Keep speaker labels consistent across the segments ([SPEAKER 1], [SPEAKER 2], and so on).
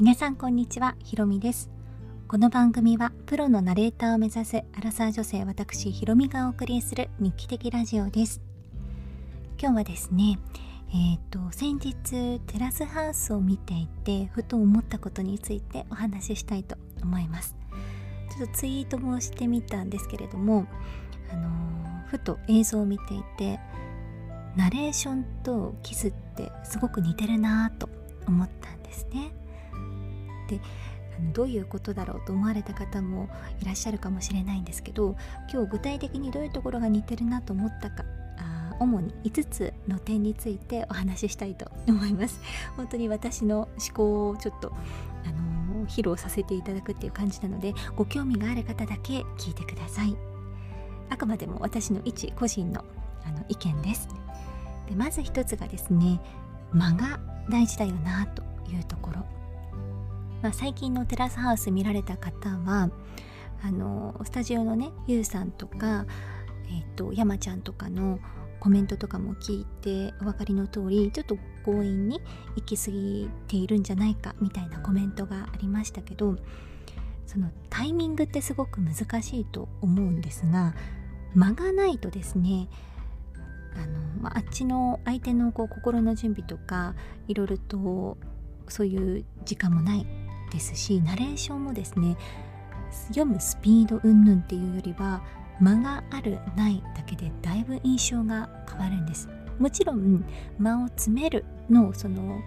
[SPEAKER 1] 皆さんこんにちはひろみです。この番組はプロのナレーターを目指すアラサー女性私ひろみがお送りする日記的ラジオです。今日はですねえっ、ー、と先日テラスハウスを見ていてふと思ったことについてお話ししたいと思います。ちょっとツイートもしてみたんですけれどもあのー、ふと映像を見ていてナレーションとキスってすごく似てるなぁと思ったんですね。でどういうことだろうと思われた方もいらっしゃるかもしれないんですけど今日具体的にどういうところが似てるなと思ったか主に5つの点についてお話ししたいと思います。本当に私の思考をちょっとあのー、披露させていただくっていう感じなのでご興味がある方だけ聞いてください。あくまでも私の一個人のあの意見です。でまず一つがですね間が大事だよなというところ。まあ、最近のテラスハウス見られた方はあのスタジオのねゆうさんとか、えーと、山ちゃんとかのコメントとかも聞いてお分かりの通りちょっと強引に行き過ぎているんじゃないかみたいなコメントがありましたけどそのタイミングってすごく難しいと思うんですが間がないとですねあの、まあ、っちの相手のこう心の準備とかいろいろとそういう時間もないですしナレーションもですね読むスピード云々っていうよりは間があるないだけでだいぶ印象が変わるんです。もちろん間を詰めるのその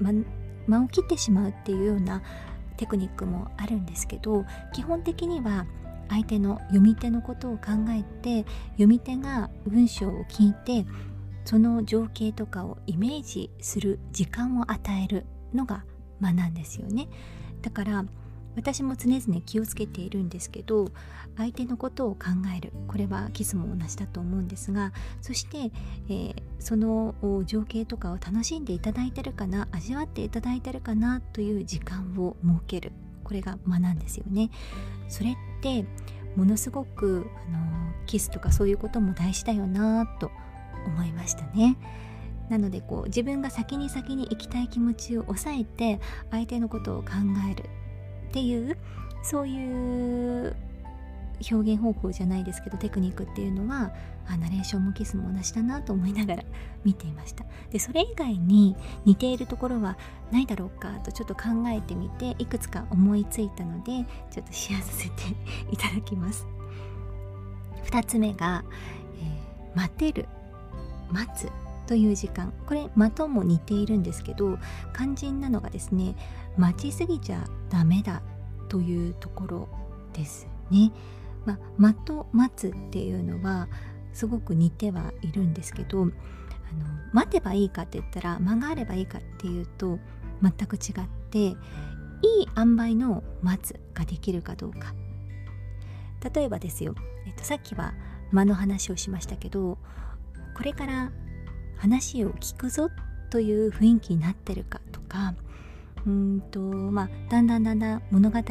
[SPEAKER 1] 間間を切ってしまうっていうようなテクニックもあるんですけど基本的には相手の読み手のことを考えて読み手が文章を聞いてその情景とかをイメージする時間を与えるのが間なんですよね。だから私も常々気をつけているんですけど相手のことを考える。これはキスも同じだと思うんですがそして、えー、その情景とかを楽しんでいただいてるかな味わっていただいてるかなという時間を設ける。これが間なんですよね。それってものすごくあのキスとかそういうことも大事だよなと思いましたね。なのでこう自分が先に先に行きたい気持ちを抑えて相手のことを考えるっていうそういう表現方法じゃないですけどテクニックっていうのはあナレーションもキスも同じだなと思いながら 見ていました。でそれ以外に似ているところはないだろうかとちょっと考えてみていくつか思いついたのでちょっとシェアさせていただきます。2つ目が、えー、待てる待つ。という時間。これ間とも似ているんですけど肝心なのがですね待ちすぎちゃダメだというところですね。まあ、間と待つっていうのはすごく似てはいるんですけどあの待てばいいかって言ったら間があればいいかっていうと全く違っていい塩梅の待つができるかどうか。例えばですよ、えっと、さっきは間の話をしましたけどこれから話を聞くぞという雰囲気になってるかとかうんとまあだんだんだんだん物語が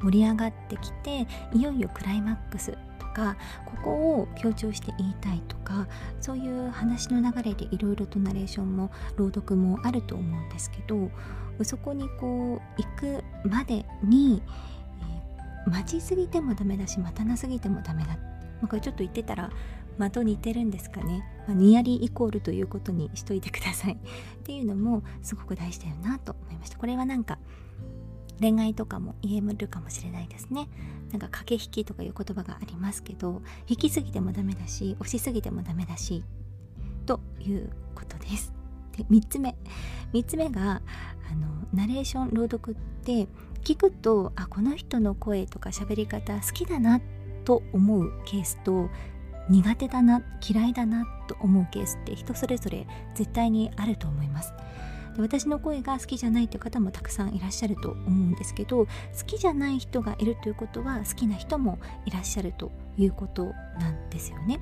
[SPEAKER 1] 盛り上がってきていよいよクライマックスとかここを強調して言いたいとかそういう話の流れでいろいろとナレーションも朗読もあると思うんですけどそこにこう行くまでに、えー、待ちすぎてもダメだし待たなすぎてもダメだ、まあ、これちょっと言ってたら間と似てるんですかね、まあ、ニアリイコールということにしといてください。っていうのもすごく大事だよなと思いました。これはなんか恋愛とかも言えるかもしれないですね。なんか駆け引きとかいう言葉がありますけど引きすぎてもダメだし押しすぎてもダメだしということです。で3つ目。3つ目があのナレーション朗読って聞くとあこの人の声とか喋り方好きだなと思うケースと苦手だな嫌いだなと思うケースって人それぞれ絶対にあると思いますで私の声が好きじゃないという方もたくさんいらっしゃると思うんですけど好きじゃない人がいるということは好きな人もいらっしゃるということなんですよね。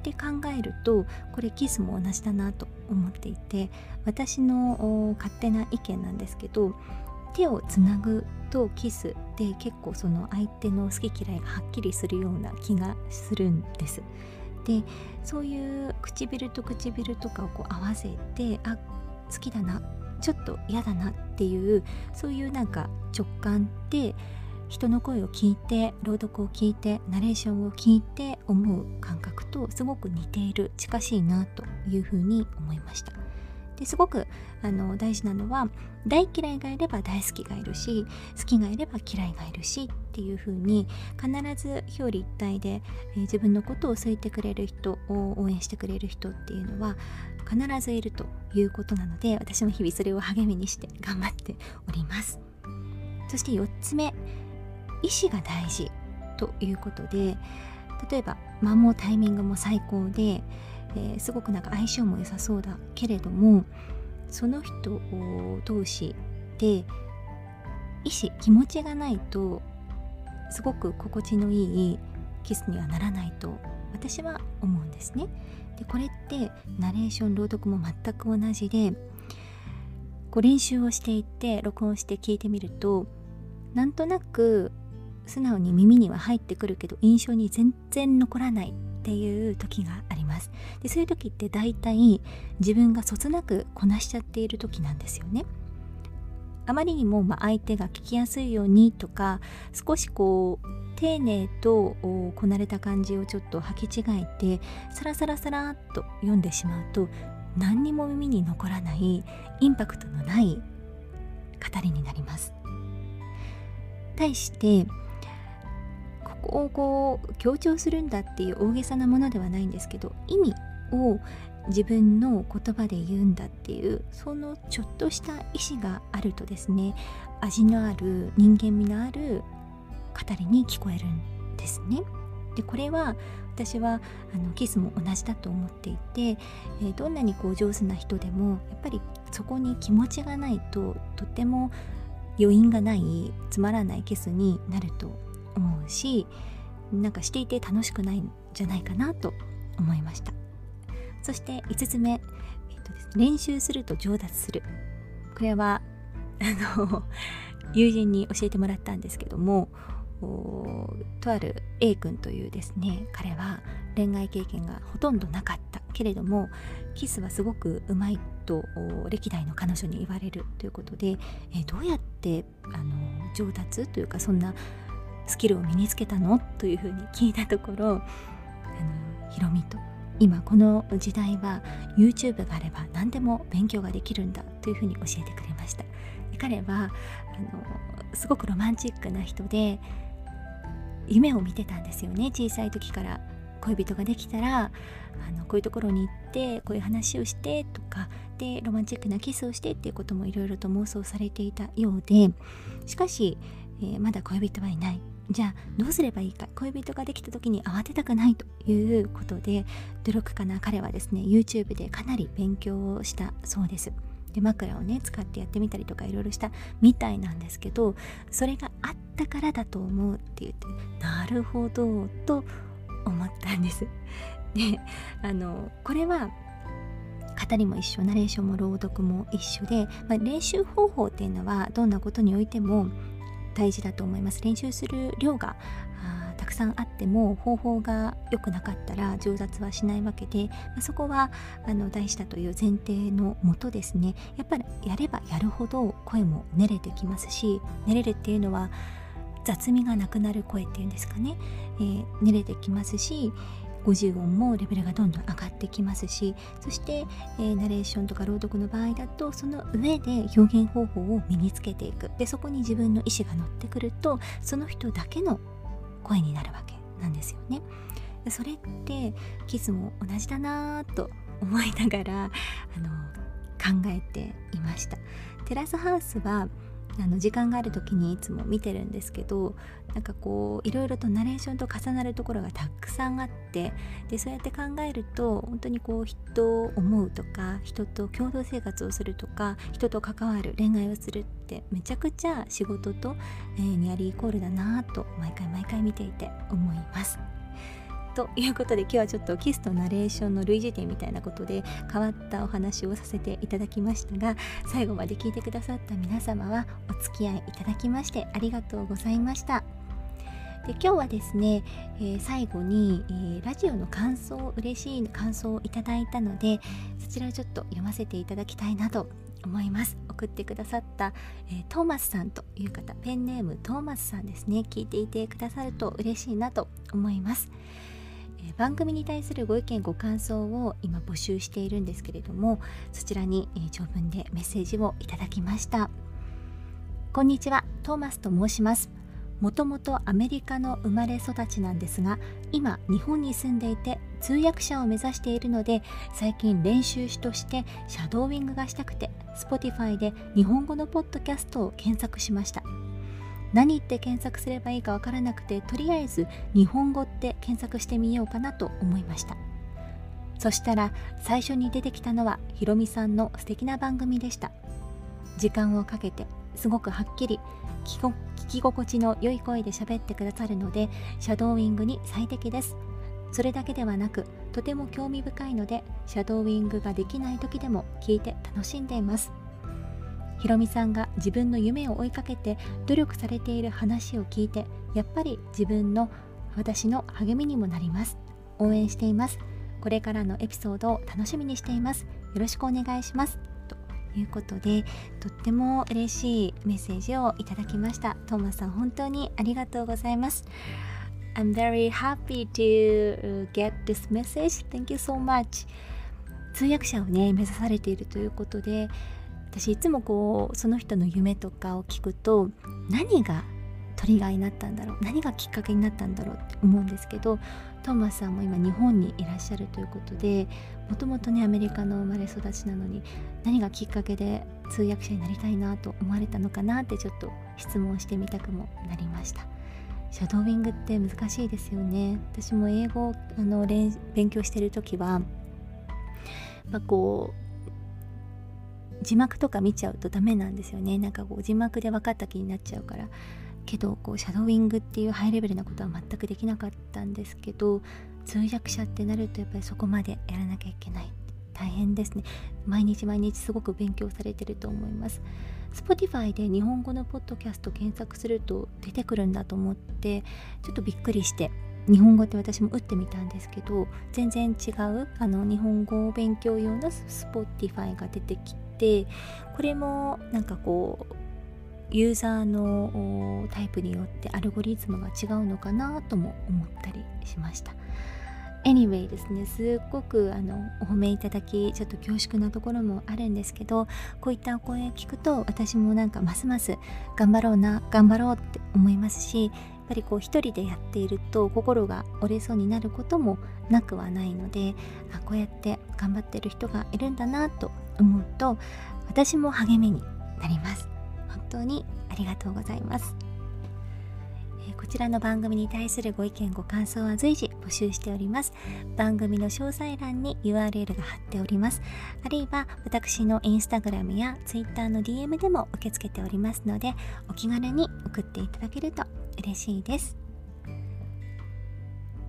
[SPEAKER 1] って考えるとこれキスも同じだなと思っていて私の勝手な意見なんですけど手をつなぐとキスで結構その相手の好き嫌いがはっきりするような気がするんです。でそういう唇と唇とかをこう合わせてあ好きだなちょっと嫌だなっていうそういうなんか直感で人の声を聞いて朗読を聞いてナレーションを聞いて思う感覚とすごく似ている近しいなというふうに思いましたですごくあの大事なのは大嫌いがいれば大好きがいるし好きがいれば嫌いがいるしっていう風に必ず表裏一体で、えー、自分のことを好いてくれる人を応援してくれる人っていうのは必ずいるということなので私も日々それを励みにして頑張っております。そして4つ目意思が大事ということで例えば間もタイミングも最高で、えー、すごくなんか相性も良さそうだけれどもその人同士で意思気持ちがないとすごく心地のいいキスにはならないと私は思うんですね。でこれってナレーション朗読も全く同じでこう練習をしていって録音して聞いてみるとなんとなく素直に耳には入ってくるけど印象に全然残らないっていう時がありますでそういう時って大体自分がそつなくこなしちゃっている時なんですよね。あまりにもま相手が聞きやすいようにとか少しこう丁寧とこなれた感じをちょっと履き違えてサラサラサラっと読んでしまうと何にも耳に残らないインパクトのない語りになります。対してこをこう強調するんだっていう大げさなものではないんですけど意味を自分の言葉で言うんだっていうそのちょっとした意思があるとですね味のある人間味のある語りに聞こえるんですね。でこれは私はあのキスも同じだと思っていて、えー、どんなにこう上手な人でもやっぱりそこに気持ちがないととても余韻がないつまらないキスになると思うしなんかしていて楽しくないんじゃないかなと思いましたそして5つ目、えっとです練習すると上達する。これは あの友人に教えてもらったんですけどもとある A 君というですね彼は恋愛経験がほとんどなかったけれどもキスはすごくうまいと歴代の彼女に言われるということでえどうやってあの上達というかそんなスキルを身につけたの？というふうに聞いたところあのひろみと今この時代は YouTube があれば何でも勉強ができるんだというふうに教えてくれました。彼はあのすごくロマンチックな人で夢を見てたんですよね。小さい時から。恋人ができたらあのこういうところに行ってこういう話をしてとかでロマンチックなキスをしてっていうこともいろいろと妄想されていたようでしかし、えー、まだ恋人はいない。じゃあどうすればいいか恋人ができた時に慌てたくないということで努力家な彼はですね YouTube でかなり勉強をしたそうです。で枕をね使ってやってみたりとかいろいろしたみたいなんですけどそれがあったからだと思うって言ってなるほどと思ったんです。であのこれは語りも一緒ナレーションも朗読も一緒で、まあ、練習方法っていうのはどんなことにおいても大事だと思います。練習する量がたくさんあっても方法が良くなかったら上達はしないわけで、まあ、そこはあの大事だという前提のもとですね。やっぱりやればやるほど声も練れてきますし練れるっていうのは雑味がなくなる声っていうんですかね、えー、練れてきますし50音もレベルがどんどん上がってきますしそして、えー、ナレーションとか朗読の場合だとその上で表現方法を身につけていくでそこに自分の意思が乗ってくるとその人だけの声になるわけなんですよね。それってキスも同じだなぁと思いながらあの考えていました。テラスハウスはあの時間がある時にいつも見てるんですけどなんかこういろいろとナレーションと重なるところがたくさんあってでそうやって考えると本当にこう人を思うとか人と共同生活をするとか人と関わる恋愛をするってめちゃくちゃ仕事と、えー、ニアリーイコールだなと毎回毎回見ていて思います。ということで今日はちょっとキスとナレーションの類似点みたいなことで変わったお話をさせていただきましたが最後まで聞いてくださった皆様はお付き合いいただきましてありがとうございました。で今日はですね、えー、最後に、えー、ラジオの感想嬉しい感想をいただいたのでそちらをちょっと読ませていただきたいなと思います。送ってくださった、えー、トーマスさんという方ペンネームトーマスさんですね。聞いていてくださると嬉しいなと思います、え、番組に対するご意見ご感想を今募集しているんですけれどもそちらに、え、長文でメッセージをいただきました。こんにちはトーマスと申します。もともとアメリカの生まれ育ちなんですが今日本に住んでいて通訳者を目指しているので最近練習詞としてシャドーイングがしたくて Spotify で日本語のポッドキャストを検索しました。何って検索すればいいかわからなくてとりあえず日本語って検索してみようかなと思いました。そしたら最初に出てきたのはひろみさんの素敵な番組でした。時間をかけてすごくはっきり聞き心地の良い声で喋ってくださるのでシャドーイングに最適です。それだけではなくとても興味深いのでシャドーイングができない時でも聞いて楽しんでいます。ひろみさんが自分の夢を追いかけて努力されている話を聞いてやっぱり自分の私の励みにもなります。応援しています。これからのエピソードを楽しみにしています。よろしくお願いします。ということでとっても嬉しいメッセージをいただきました。トーマさん本当にありがとうございます。I'm very happy to get this message. Thank you so much. 通訳者をね目指されているということで私いつもこうその人の夢とかを聞くと何がトリガーになったんだろう何がきっかけになったんだろうって思うんですけどトーマスさんも今日本にいらっしゃるということでもともとねアメリカの生まれ育ちなのに何がきっかけで通訳者になりたいなと思われたのかなってちょっと質問してみたくもなりました。シャドーイングって難しいですよね。私も英語あの勉強してる時はまあこう字幕とか見ちゃうとダメなんですよね。なんかこう字幕で分かった気になっちゃうから。けどこうシャドーイングっていうハイレベルなことは全くできなかったんですけど通訳者ってなるとやっぱりそこまでやらなきゃいけない。大変ですね。毎日毎日すごく勉強されてると思います。Spotify で日本語のポッドキャスト検索すると出てくるんだと思ってちょっとびっくりして日本語って私も打ってみたんですけど全然違うあの日本語を勉強用の Spotify が出てきてこれもなんかこうユーザーのタイプによってアルゴリズムが違うのかなとも思ったりしました。Anyway ですねすっごくあのお褒めいただきちょっと恐縮なところもあるんですけどこういったお声を聞くと私もなんかますます頑張ろうな頑張ろうって思いますしやっぱりこう一人でやっていると心が折れそうになることもなくはないのであこうやって頑張ってる人がいるんだなと思うと私も励みになります。本当にありがとうございます。こちらの番組に対するご意見ご感想は随時募集しております。番組の詳細欄に URL が貼っております。あるいは私のインスタグラムや Twitter の DM でも受け付けておりますのでお気軽に送っていただけると嬉しいです。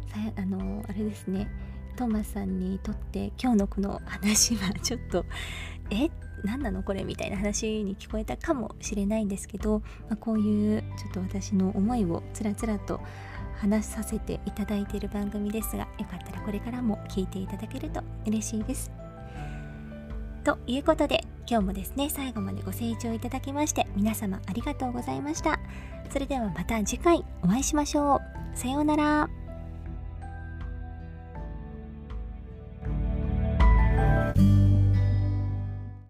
[SPEAKER 1] さあのあれですね。トーマスさんにとって今日のこの話はちょっと え何なのこれみたいな話に聞こえたかもしれないんですけど、まあ、こういうちょっと私の思いをつらつらと話させていただいている番組ですがよかったらこれからも聞いていただけると嬉しいです。ということで今日もですね最後までご清聴いただきまして皆様ありがとうございました。それではまた次回お会いしましょう。さようなら。